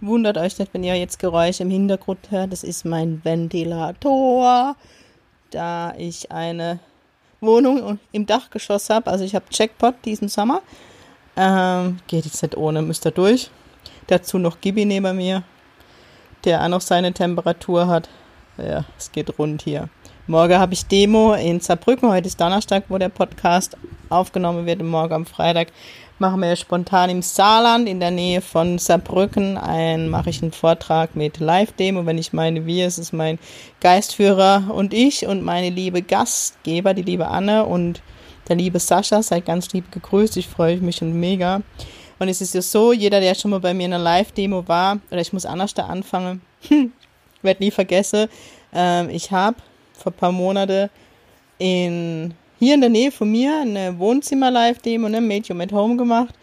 Wundert euch nicht, wenn ihr jetzt Geräusche im Hintergrund hört. Das ist mein Ventilator, da ich eine Wohnung im Dachgeschoss habe. Also ich habe Jackpot diesen Sommer. Ähm, geht jetzt nicht ohne, müsst ihr durch. Dazu noch Gibi neben mir, der auch noch seine Temperatur hat. Ja, es geht rund hier. Morgen habe ich Demo in Saarbrücken. Heute ist Donnerstag, wo der Podcast aufgenommen wird. Und morgen am Freitag machen wir spontan im Saarland in der Nähe von Saarbrücken ein, mache ich einen Vortrag mit Live-Demo. Wenn ich meine wir, es ist mein Geistführer und ich und meine liebe Gastgeber, die liebe Anne und der liebe Sascha. Seid ganz lieb gegrüßt. Ich freue mich schon mega. Und es ist ja so, jeder, der schon mal bei mir in einer Live-Demo war, oder ich muss anders da anfangen, werde nie vergessen, ähm, ich habe vor ein paar Monaten in hier in der Nähe von mir eine Wohnzimmer-Live-Demo, ne, Medium at Home gemacht.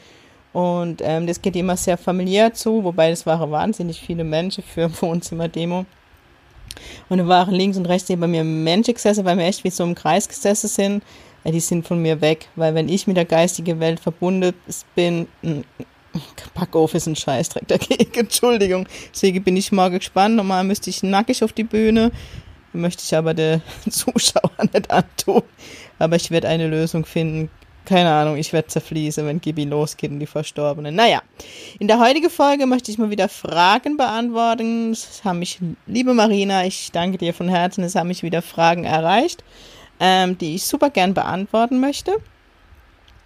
Und ähm, das geht immer sehr familiär zu, wobei das waren wahnsinnig viele Menschen für Wohnzimmer-Demo. Und da waren links und rechts neben mir Menschen gesessen, weil wir echt wie so im Kreis gesessen sind. Ja, die sind von mir weg, weil wenn ich mit der geistigen Welt verbunden bin, Packoff ist ein Scheißdreck dagegen, Entschuldigung. Deswegen bin ich morgen gespannt. Normal müsste ich nackig auf die Bühne, möchte ich aber der Zuschauer nicht antun. Aber ich werde eine Lösung finden. Keine Ahnung, ich werde zerfließen, wenn Gibi losgeht und die Verstorbenen. Naja, in der heutigen Folge möchte ich mal wieder Fragen beantworten. Es haben mich, liebe Marina, ich danke dir von Herzen, es haben mich wieder Fragen erreicht, ähm, die ich super gern beantworten möchte.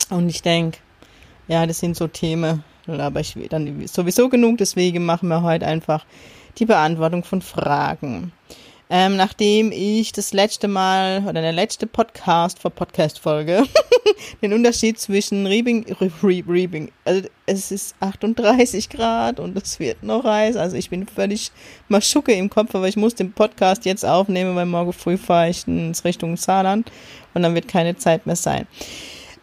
Und ich denke, ja, das sind so Themen, aber ich will dann sowieso genug, deswegen machen wir heute einfach die Beantwortung von Fragen. Ähm, nachdem ich das letzte Mal oder der letzte Podcast vor Podcast-Folge den Unterschied zwischen Reebing, Reebing, also es ist 38 Grad und es wird noch heiß, also ich bin völlig maschucke im Kopf, aber ich muss den Podcast jetzt aufnehmen, weil morgen früh fahre ich ins Richtung Saarland und dann wird keine Zeit mehr sein.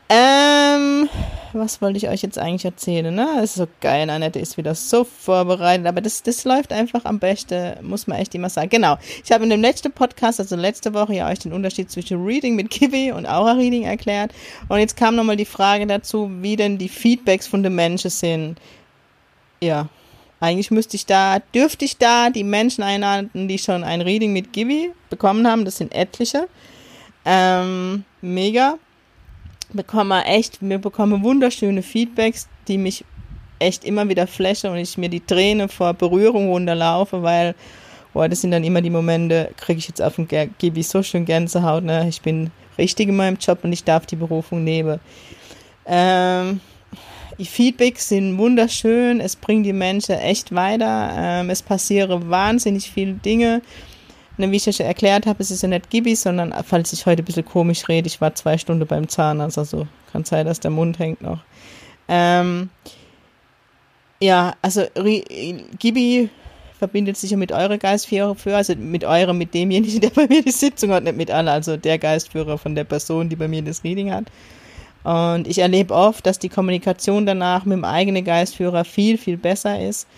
Ähm, was wollte ich euch jetzt eigentlich erzählen? Ne? Das ist so geil, Annette ist wieder so vorbereitet, aber das, das läuft einfach am besten, muss man echt immer sagen. Genau, ich habe in dem letzten Podcast, also letzte Woche, ja euch den Unterschied zwischen Reading mit Kiwi und Aura Reading erklärt. Und jetzt kam nochmal die Frage dazu, wie denn die Feedbacks von den Menschen sind. Ja, eigentlich müsste ich da, dürfte ich da die Menschen einladen, die schon ein Reading mit Kiwi bekommen haben. Das sind etliche. Ähm, mega bekomme echt, wir bekommen wunderschöne Feedbacks, die mich echt immer wieder flashen und ich mir die Tränen vor Berührung runterlaufe, weil, boah, das sind dann immer die Momente, kriege ich jetzt auf den gebe ich so schön Gänsehaut, ne? Ich bin richtig in meinem Job und ich darf die Berufung nehmen. Ähm, die Feedbacks sind wunderschön, es bringt die Menschen echt weiter, ähm, es passieren wahnsinnig viele Dinge Ne, wie ich schon erklärt habe, es ist ja nicht Gibi, sondern falls ich heute ein bisschen komisch rede, ich war zwei Stunden beim Zahnarzt, also kann sein, dass der Mund hängt noch. Ähm, ja, also Gibi verbindet sich ja mit eurer Geistführer, also mit eurem, mit demjenigen, der bei mir die Sitzung hat, nicht mit alle, also der Geistführer von der Person, die bei mir das Reading hat. Und ich erlebe oft, dass die Kommunikation danach mit dem eigenen Geistführer viel, viel besser ist.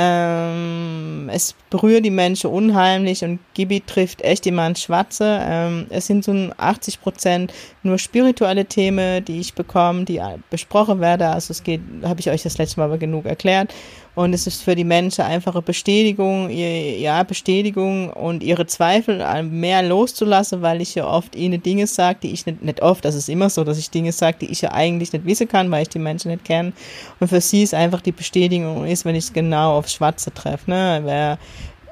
Ähm, es berührt die Menschen unheimlich und Gibi trifft echt jemand Schwarze. Ähm, es sind so 80 Prozent nur spirituelle Themen, die ich bekomme, die besprochen werden. Also es geht, habe ich euch das letzte Mal aber genug erklärt. Und es ist für die Menschen einfache Bestätigung, ihr, ja, Bestätigung und ihre Zweifel mehr loszulassen, weil ich ja oft ihnen Dinge sage, die ich nicht, nicht oft, das ist immer so, dass ich Dinge sage, die ich ja eigentlich nicht wissen kann, weil ich die Menschen nicht kenne. Und für sie ist einfach die Bestätigung ist, wenn ich es genau aufs Schwarze treffe, ne, wer,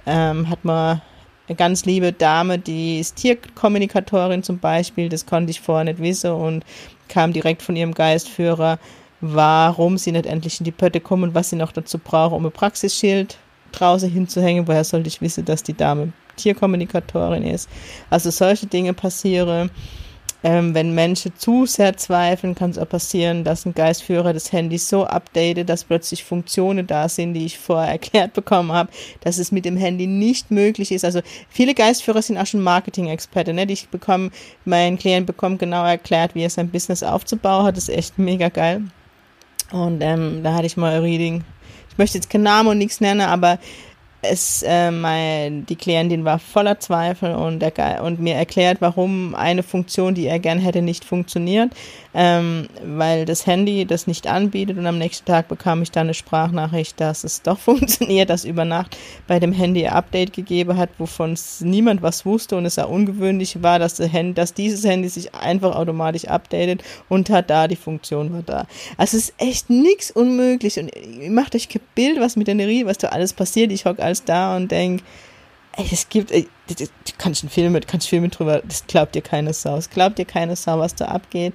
ähm, hat man eine ganz liebe Dame, die ist Tierkommunikatorin zum Beispiel, das konnte ich vorher nicht wissen und kam direkt von ihrem Geistführer warum sie nicht endlich in die Pötte kommen und was sie noch dazu brauchen, um ein Praxisschild draußen hinzuhängen. Woher sollte ich wissen, dass die Dame Tierkommunikatorin ist? Also solche Dinge passieren. Ähm, wenn Menschen zu sehr zweifeln, kann es auch passieren, dass ein Geistführer das Handy so updatet, dass plötzlich Funktionen da sind, die ich vorher erklärt bekommen habe, dass es mit dem Handy nicht möglich ist. Also viele Geistführer sind auch schon Marketing-Experte. Ne? Ich bekomme, mein Klient bekommt genau erklärt, wie er sein Business aufzubauen hat. Das ist echt mega geil. Und ähm, da hatte ich mal ein Reading. Ich möchte jetzt keinen Namen und nichts nennen, aber es, äh, mein, die Klientin war voller Zweifel und, er, und mir erklärt, warum eine Funktion, die er gern hätte, nicht funktioniert, ähm, weil das Handy das nicht anbietet und am nächsten Tag bekam ich dann eine Sprachnachricht, dass es doch funktioniert, dass über Nacht bei dem Handy ein Update gegeben hat, wovon niemand was wusste und es auch ungewöhnlich war, dass, Handy, dass dieses Handy sich einfach automatisch updatet und hat da die Funktion war da. Also es ist echt nichts unmöglich und ihr macht euch kein Bild, was mit der Nerie, was da alles passiert. Ich hocke alles da und denke, ey, es gibt, du kannst einen Film mit, kannst Filme drüber, das glaubt dir keine Sau. Es glaubt dir keine Sau, was da abgeht.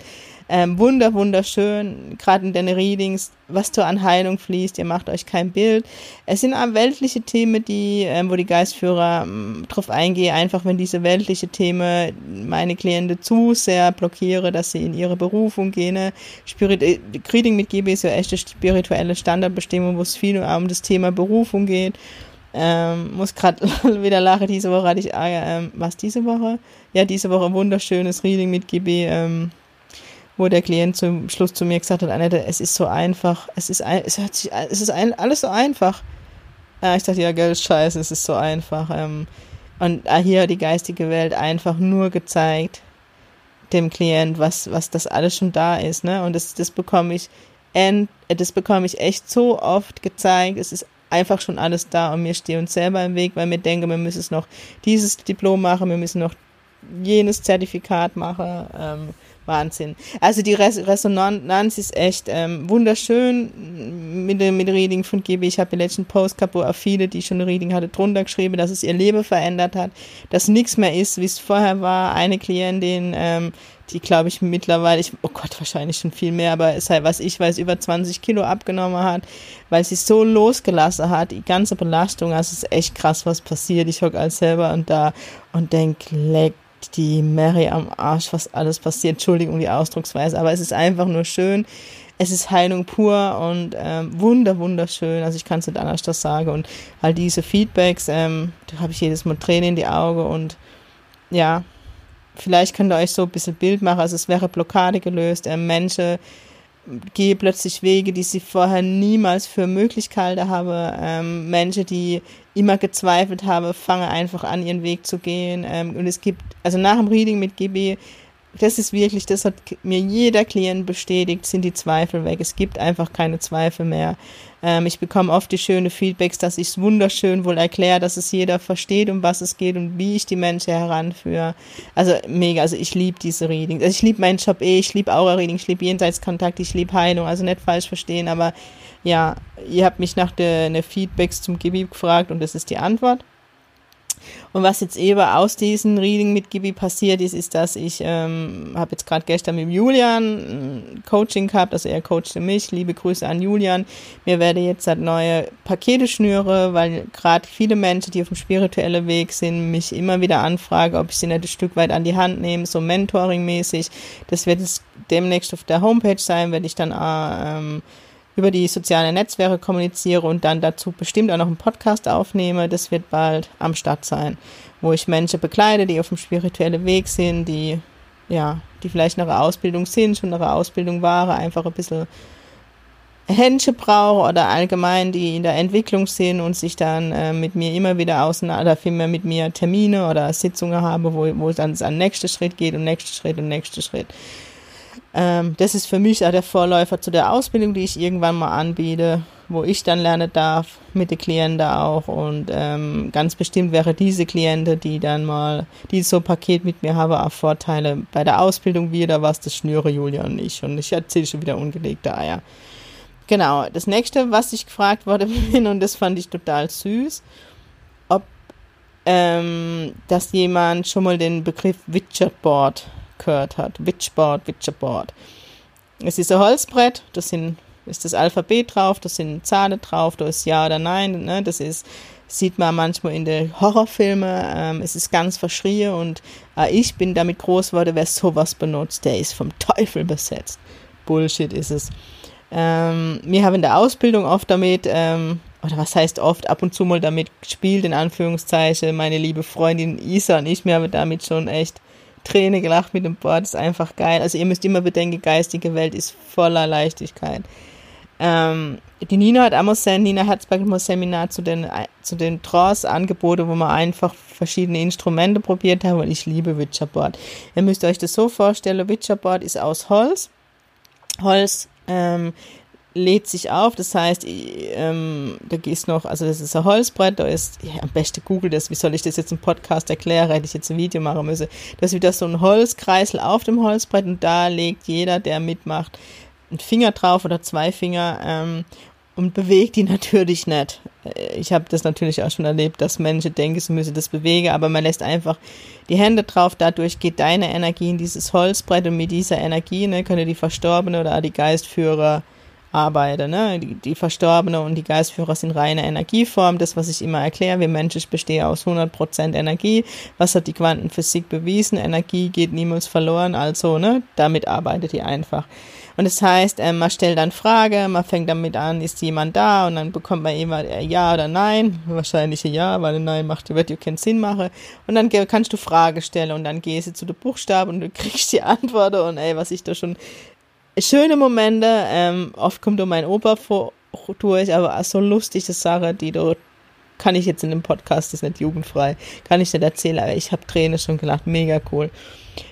Ähm, wunder, wunderschön, gerade in den Readings, was da an Heilung fließt, ihr macht euch kein Bild. Es sind auch weltliche Themen, die, ähm, wo die Geistführer ähm, drauf eingehen, einfach wenn diese weltliche Themen meine Klienten zu sehr blockiere, dass sie in ihre Berufung gehen. Ne? Spirit äh, Reading mit GB ist ja echt eine spirituelle Standardbestimmung, wo es viel um das Thema Berufung geht. Ähm, muss gerade wieder lachen, diese Woche hatte ich, ähm, was diese Woche? Ja, diese Woche ein wunderschönes Reading mit GB, ähm, wo der Klient zum Schluss zu mir gesagt hat, Annette, es ist so einfach, es ist, ein, es hört sich, es ist ein, alles so einfach. Ja, ich dachte, ja, Geld, scheiße, es ist so einfach. Ähm, und hier die geistige Welt einfach nur gezeigt, dem Klient, was, was das alles schon da ist, ne? Und das, das bekomme ich, das bekomme ich echt so oft gezeigt. Es ist einfach schon alles da und wir stehen uns selber im Weg, weil wir denken, wir müssen noch dieses Diplom machen, wir müssen noch jenes Zertifikat machen. Ähm, Wahnsinn. Also die Res Resonanz ist echt ähm, wunderschön mit dem, mit Reading von GB. Ich habe den letzten Post gehabt, wo auch viele, die schon ein Reading hatte, drunter geschrieben, dass es ihr Leben verändert hat, dass nichts mehr ist, wie es vorher war. Eine Klientin, ähm, die glaube ich mittlerweile, ich, oh Gott, wahrscheinlich schon viel mehr, aber halt, was ich weiß, über 20 Kilo abgenommen hat, weil sie so losgelassen hat, die ganze Belastung, also es ist echt krass, was passiert. Ich hocke als selber und da und denk, leck die Mary am Arsch, was alles passiert. Entschuldigung die Ausdrucksweise, aber es ist einfach nur schön. Es ist Heilung pur und ähm, wunder, wunderschön. Also ich kann es nicht anders das sagen. Und all diese Feedbacks, ähm, da habe ich jedes Mal Tränen in die Augen und ja, vielleicht könnt ihr euch so ein bisschen Bild machen. Also es wäre Blockade gelöst. Ähm, Menschen gehe plötzlich Wege, die sie vorher niemals für möglich gehalten habe. Ähm, Menschen, die immer gezweifelt haben, fangen einfach an, ihren Weg zu gehen. Ähm, und es gibt, also nach dem Reading mit GB das ist wirklich, das hat mir jeder Klient bestätigt, sind die Zweifel weg. Es gibt einfach keine Zweifel mehr. Ähm, ich bekomme oft die schönen Feedbacks, dass ich es wunderschön wohl erkläre, dass es jeder versteht, um was es geht und wie ich die Menschen heranführe. Also mega, also ich liebe diese Readings. Also ich liebe meinen Job eh, ich liebe Aura-Reading, ich liebe Jenseitskontakt, ich liebe Heilung, also nicht falsch verstehen, aber ja, ihr habt mich nach den ne Feedbacks zum Gibi gefragt und das ist die Antwort. Und was jetzt eben aus diesem Reading mit Gibi passiert ist, ist, dass ich ähm, habe jetzt gerade gestern mit Julian ein Coaching gehabt, also er coachte mich. Liebe Grüße an Julian. Mir werde jetzt halt neue Pakete schnüre, weil gerade viele Menschen, die auf dem spirituellen Weg sind, mich immer wieder anfragen, ob ich sie nicht ein Stück weit an die Hand nehme, so Mentoring-mäßig. Das wird jetzt demnächst auf der Homepage sein, werde ich dann äh, ähm, über die sozialen Netzwerke kommuniziere und dann dazu bestimmt auch noch einen Podcast aufnehme. Das wird bald am Start sein, wo ich Menschen bekleide, die auf dem spirituellen Weg sind, die, ja, die vielleicht nach einer Ausbildung sind, schon nach einer Ausbildung waren, einfach ein bisschen Händchen brauchen oder allgemein, die in der Entwicklung sind und sich dann äh, mit mir immer wieder auseinander, vielmehr mit mir Termine oder Sitzungen habe, wo, wo dann es an nächsten Schritt geht und nächster Schritt und nächster Schritt. Ähm, das ist für mich auch der Vorläufer zu der Ausbildung, die ich irgendwann mal anbiete, wo ich dann lernen darf, mit den Klienten auch. Und ähm, ganz bestimmt wäre diese Kliente, die dann mal, die so ein Paket mit mir haben, auch Vorteile bei der Ausbildung wieder, was das schnüre Julia und ich. Und ich erzähle schon wieder ungelegte Eier. Genau, das nächste, was ich gefragt wurde bin, und das fand ich total süß, ob ähm, dass jemand schon mal den Begriff Widget Board gehört hat. Witchboard, Witcherboard. Es ist ein Holzbrett, da ist das Alphabet drauf, da sind Zahlen drauf, da ist Ja oder Nein, ne? das ist Sieht man manchmal in den Horrorfilmen. Ähm, es ist ganz verschrien und äh, ich bin damit groß geworden, wer sowas benutzt, der ist vom Teufel besetzt. Bullshit ist es. Ähm, wir haben in der Ausbildung oft damit, ähm, oder was heißt oft, ab und zu mal damit gespielt, in Anführungszeichen. Meine liebe Freundin Isa und ich, wir haben damit schon echt Träne gelacht mit dem Board. Ist einfach geil. Also ihr müsst immer bedenken, die geistige Welt ist voller Leichtigkeit. Ähm, die Nina hat sein, Nina Herzberg ein Seminar zu den, zu den Trance angeboten, wo man einfach verschiedene Instrumente probiert hat, weil ich liebe Witcherboard. Ihr müsst euch das so vorstellen, Witcherboard ist aus Holz. Holz ähm, lädt sich auf, das heißt, ähm, da ist noch, also das ist ein Holzbrett, da ist, ja, am besten Google das, wie soll ich das jetzt im Podcast erklären, hätte ich jetzt ein Video machen müssen. Da ist wieder so ein Holzkreisel auf dem Holzbrett und da legt jeder, der mitmacht, einen Finger drauf oder zwei Finger ähm, und bewegt die natürlich nicht. Äh, ich habe das natürlich auch schon erlebt, dass Menschen denken, sie müssen das bewegen, aber man lässt einfach die Hände drauf, dadurch geht deine Energie in dieses Holzbrett und mit dieser Energie ne, können die Verstorbenen oder die Geistführer arbeiten. Ne? Die, die Verstorbene und die Geistführer sind reine Energieform. Das, was ich immer erkläre, wir Menschen bestehen aus 100% Energie. Was hat die Quantenphysik bewiesen? Energie geht niemals verloren. Also, ne, damit arbeitet ihr einfach. Und das heißt, äh, man stellt dann Frage, man fängt damit an, ist jemand da? Und dann bekommt man immer äh, Ja oder Nein. Wahrscheinlich Ja, weil Nein macht, wird ja keinen Sinn machen. Und dann kannst du Frage stellen und dann gehst du zu den Buchstaben und du kriegst die Antwort und ey, was ich da schon schöne Momente. Ähm, oft kommt nur mein Opa vor, durch, aber so lustige Sache, die du kann ich jetzt in dem Podcast, das ist nicht jugendfrei, kann ich nicht erzählen, aber ich habe Tränen schon gelacht, mega cool.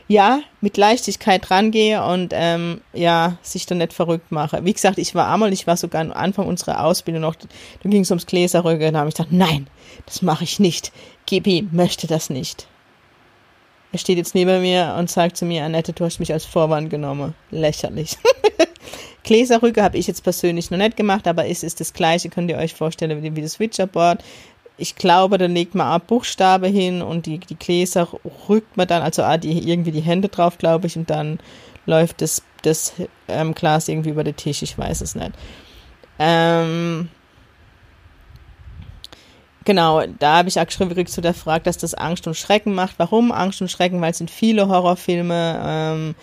Ja, mit Leichtigkeit rangehe und ähm, ja, sich da nicht verrückt mache. Wie gesagt, ich war einmal, ich war sogar am Anfang unserer Ausbildung noch, da ging es ums Gläserrücken, da habe ich gedacht, nein, das mache ich nicht. Gibi möchte das nicht. Er steht jetzt neben mir und sagt zu mir, Annette, du hast mich als Vorwand genommen. Lächerlich. Gläserrücke habe ich jetzt persönlich noch nicht gemacht, aber es ist das gleiche, könnt ihr euch vorstellen, wie, das Switcherboard. Ich glaube, da legt man auch Buchstabe hin und die, die Gläser rückt man dann, also die, irgendwie die Hände drauf, glaube ich, und dann läuft das, das ähm, Glas irgendwie über den Tisch, ich weiß es nicht. Ähm, Genau, da habe ich auch geschrieben, wirklich zu der Frage, dass das Angst und Schrecken macht. Warum Angst und Schrecken? Weil es sind viele Horrorfilme, ähm,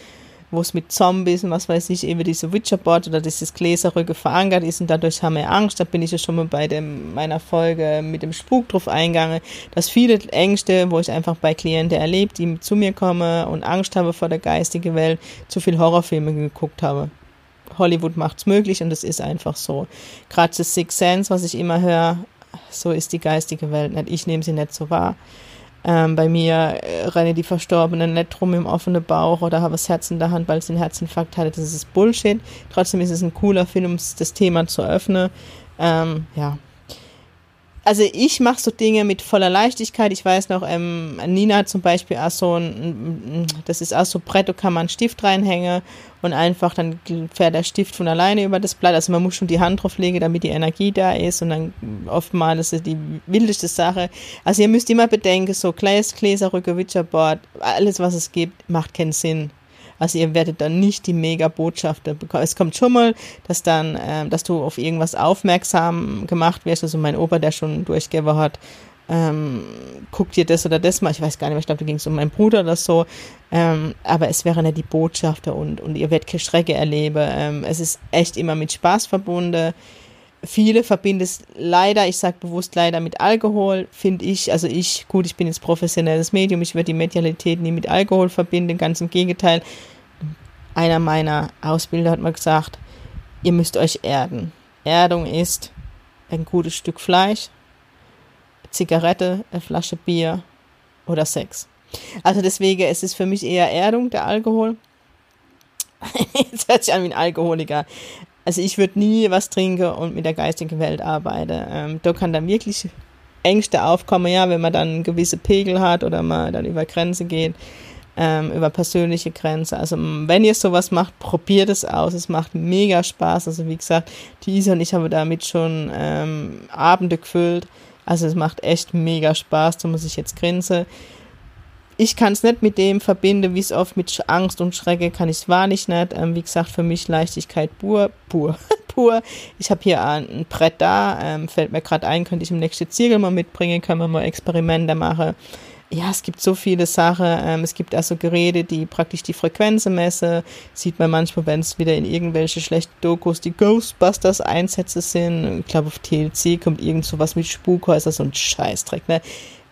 wo es mit Zombies und was weiß ich, eben diese Witcherboard oder dieses Gläserrücke verankert ist und dadurch haben wir Angst. Da bin ich ja schon mal bei dem, meiner Folge mit dem Spuk drauf eingegangen, dass viele Ängste, wo ich einfach bei Klienten erlebt, die zu mir kommen und Angst habe vor der geistigen Welt, zu viel Horrorfilme geguckt habe. Hollywood macht's möglich und es ist einfach so. Gerade das Six Sense, was ich immer höre, so ist die geistige Welt nicht. Ich nehme sie nicht so wahr. Ähm, bei mir äh, rennen die Verstorbenen nicht rum im offenen Bauch oder habe das Herz in der Hand, weil sie einen Herzinfarkt hatte. Das ist Bullshit. Trotzdem ist es ein cooler Film, um das Thema zu öffnen. Ähm, ja, also ich mache so Dinge mit voller Leichtigkeit. Ich weiß noch, ähm, Nina zum Beispiel auch so ein, das ist auch so Brett, da kann man einen Stift reinhängen und einfach dann fährt der Stift von alleine über das Blatt. Also man muss schon die Hand drauf legen, damit die Energie da ist und dann oftmals ist die wildeste Sache. Also ihr müsst immer bedenken, so Gläs, Gläser, Rücke, Witcherboard, alles was es gibt, macht keinen Sinn. Also ihr werdet dann nicht die Mega-Botschafter bekommen. Es kommt schon mal, dass dann, äh, dass du auf irgendwas aufmerksam gemacht wirst. Also mein Opa, der schon durchgegeben hat, ähm, guck dir das oder das mal. Ich weiß gar nicht mehr, ich glaube, da ging es um meinen Bruder oder so. Ähm, aber es wären ja die Botschafter und, und ihr werdet keine Schrecke erleben. Ähm, es ist echt immer mit Spaß verbunden. Viele verbinden es leider, ich sage bewusst leider mit Alkohol, finde ich. Also ich, gut, ich bin jetzt professionelles Medium, ich würde die Medialität nie mit Alkohol verbinden, ganz im Gegenteil. Einer meiner Ausbilder hat mal gesagt, ihr müsst euch erden. Erdung ist ein gutes Stück Fleisch, Zigarette, eine Flasche Bier oder Sex. Also deswegen, es ist für mich eher Erdung, der Alkohol. Jetzt hört sich an wie ein Alkoholiker. Also ich würde nie was trinken und mit der geistigen Welt arbeiten. Ähm, da kann dann wirklich Ängste aufkommen, ja, wenn man dann gewisse Pegel hat oder man dann über Grenze geht, ähm, über persönliche Grenze. Also wenn ihr sowas macht, probiert es aus. Es macht mega Spaß. Also wie gesagt, die und ich haben damit schon ähm, Abende gefüllt. Also es macht echt mega Spaß, da muss ich jetzt grinsen ich kann es nicht mit dem verbinden, wie es oft mit Angst und Schrecke kann ich es wahrlich nicht. Ähm, wie gesagt, für mich Leichtigkeit pur, pur, pur. Ich habe hier ein Brett da, ähm, fällt mir gerade ein, könnte ich im nächsten Ziegel mal mitbringen, können wir mal Experimente machen. Ja, es gibt so viele Sachen. Ähm, es gibt also Geräte, die praktisch die Frequenzen messen. Sieht man manchmal, wenn es wieder in irgendwelche schlechten Dokus die Ghostbusters Einsätze sind. Ich glaube, auf TLC kommt irgend so was mit Spukhäuser, so ein Scheißdreck, ne?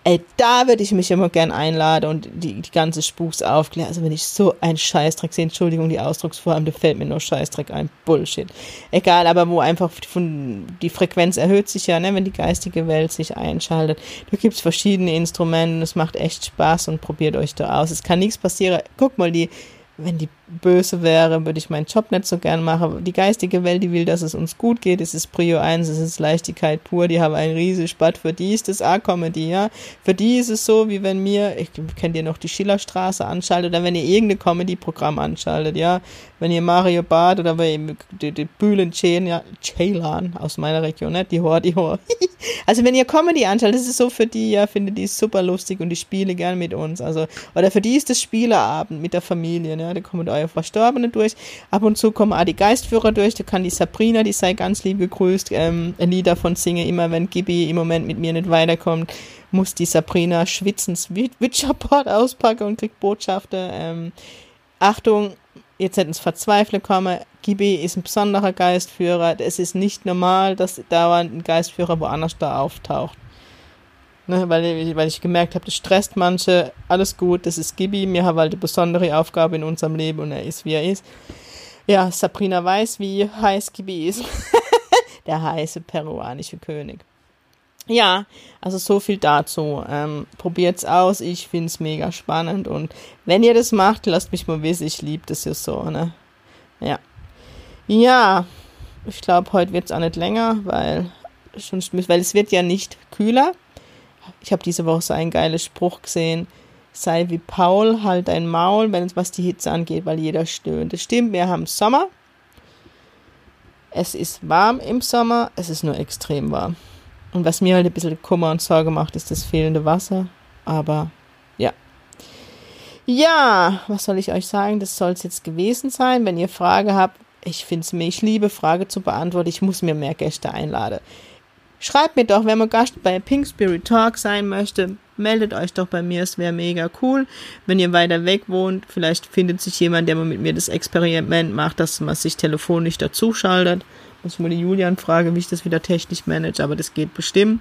Ey, da würde ich mich immer gern einladen und die, die ganze Spuks aufklären. Also wenn ich so einen Scheißdreck sehe, Entschuldigung, die Ausdrucksform, da fällt mir nur Scheißdreck ein. Bullshit. Egal, aber wo einfach von, die Frequenz erhöht sich ja, ne, wenn die geistige Welt sich einschaltet. Da gibt's verschiedene Instrumente, es macht echt Spaß und probiert euch da aus. Es kann nichts passieren. Guck mal, die wenn die böse wäre, würde ich meinen Job nicht so gern machen. Die geistige Welt, die will, dass es uns gut geht. Es ist Prio 1, es ist Leichtigkeit pur. Die haben einen riesigen Spatt. Für die ist das A-Comedy, ja. Für die ist es so, wie wenn mir, ich kennt ihr noch die Schillerstraße anschaltet oder wenn ihr irgendein Comedy-Programm anschaltet, ja. Wenn ihr Mario Bart oder wenn die, die Bühlen Ceylan aus meiner Region, nicht? Die Hor, die Hor. also wenn ihr Comedy anschaltet, ist so für die, ja, findet die super lustig und die spiele gern mit uns. Also, oder für die ist das Spieleabend mit der Familie, ne? Da kommen eure Verstorbene durch. Ab und zu kommen auch die Geistführer durch. Da kann die Sabrina, die sei ganz lieb gegrüßt, ähm, ein Lied davon singen. Immer wenn Gibi im Moment mit mir nicht weiterkommt, muss die Sabrina schwitzens Witcherboard auspacken und kriegt Botschaften. Ähm, Achtung, jetzt hätten es Verzweifle kommen. Gibi ist ein besonderer Geistführer. Es ist nicht normal, dass dauernd ein Geistführer woanders da auftaucht. Ne, weil, weil ich gemerkt habe, das stresst manche. Alles gut, das ist Gibi. Wir haben halt eine besondere Aufgabe in unserem Leben und er ist, wie er ist. Ja, Sabrina weiß, wie heiß Gibi ist. Der heiße peruanische König. Ja, also so viel dazu. Ähm, probiert's aus. Ich find's mega spannend und wenn ihr das macht, lasst mich mal wissen. Ich liebe das ja so, ne? Ja. Ja, ich glaube, heute wird's auch nicht länger, weil, schon, weil es wird ja nicht kühler. Ich habe diese Woche so einen geilen Spruch gesehen. Sei wie Paul, halt dein Maul, wenn es was die Hitze angeht, weil jeder stöhnt. Das stimmt, wir haben Sommer. Es ist warm im Sommer, es ist nur extrem warm. Und was mir halt ein bisschen Kummer und Sorge macht, ist das fehlende Wasser. Aber ja. Ja, was soll ich euch sagen? Das soll es jetzt gewesen sein. Wenn ihr Frage habt, ich finde es mir, ich liebe Frage zu beantworten. Ich muss mir mehr Gäste einladen. Schreibt mir doch, wenn man Gast bei Pink Spirit Talk sein möchte, meldet euch doch bei mir, es wäre mega cool. Wenn ihr weiter weg wohnt, vielleicht findet sich jemand, der mal mit mir das Experiment macht, dass man sich telefonisch dazuschaltet. Muss ich mal die Julian fragen, wie ich das wieder technisch manage, aber das geht bestimmt.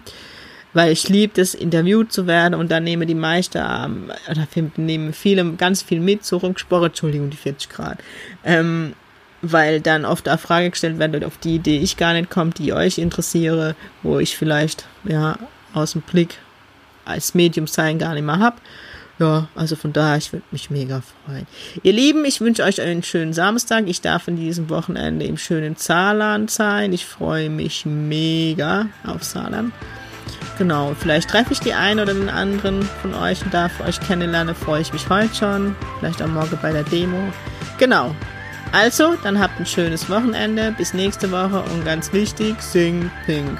Weil ich liebe es, interviewt zu werden und dann nehmen die Meister, ähm, oder nehmen viele, ganz viel mit, so rumgesprochen, Entschuldigung, die 40 Grad. Ähm, weil dann oft eine Frage gestellt wird, auf die Idee ich gar nicht komme, die euch interessiere, wo ich vielleicht ja aus dem Blick als Medium sein gar nicht mehr habe. Ja, also von daher, ich würde mich mega freuen. Ihr Lieben, ich wünsche euch einen schönen Samstag. Ich darf in diesem Wochenende im schönen Saarland sein. Ich freue mich mega auf Saarland. Genau, vielleicht treffe ich die einen oder den anderen von euch und darf euch kennenlernen. Freue ich mich heute schon. Vielleicht am Morgen bei der Demo. Genau, also, dann habt ein schönes Wochenende. Bis nächste Woche und ganz wichtig, sing pink.